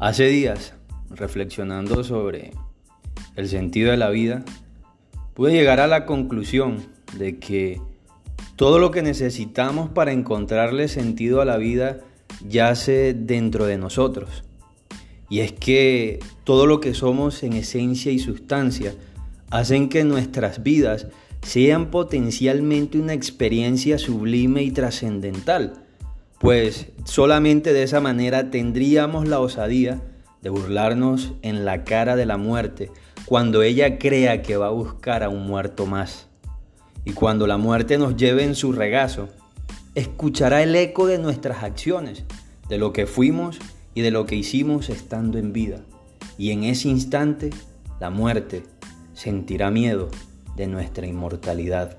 Hace días, reflexionando sobre el sentido de la vida, pude llegar a la conclusión de que todo lo que necesitamos para encontrarle sentido a la vida yace dentro de nosotros. Y es que todo lo que somos en esencia y sustancia hacen que nuestras vidas sean potencialmente una experiencia sublime y trascendental pues solamente de esa manera tendríamos la osadía de burlarnos en la cara de la muerte cuando ella crea que va a buscar a un muerto más. Y cuando la muerte nos lleve en su regazo, escuchará el eco de nuestras acciones, de lo que fuimos y de lo que hicimos estando en vida. Y en ese instante, la muerte sentirá miedo de nuestra inmortalidad.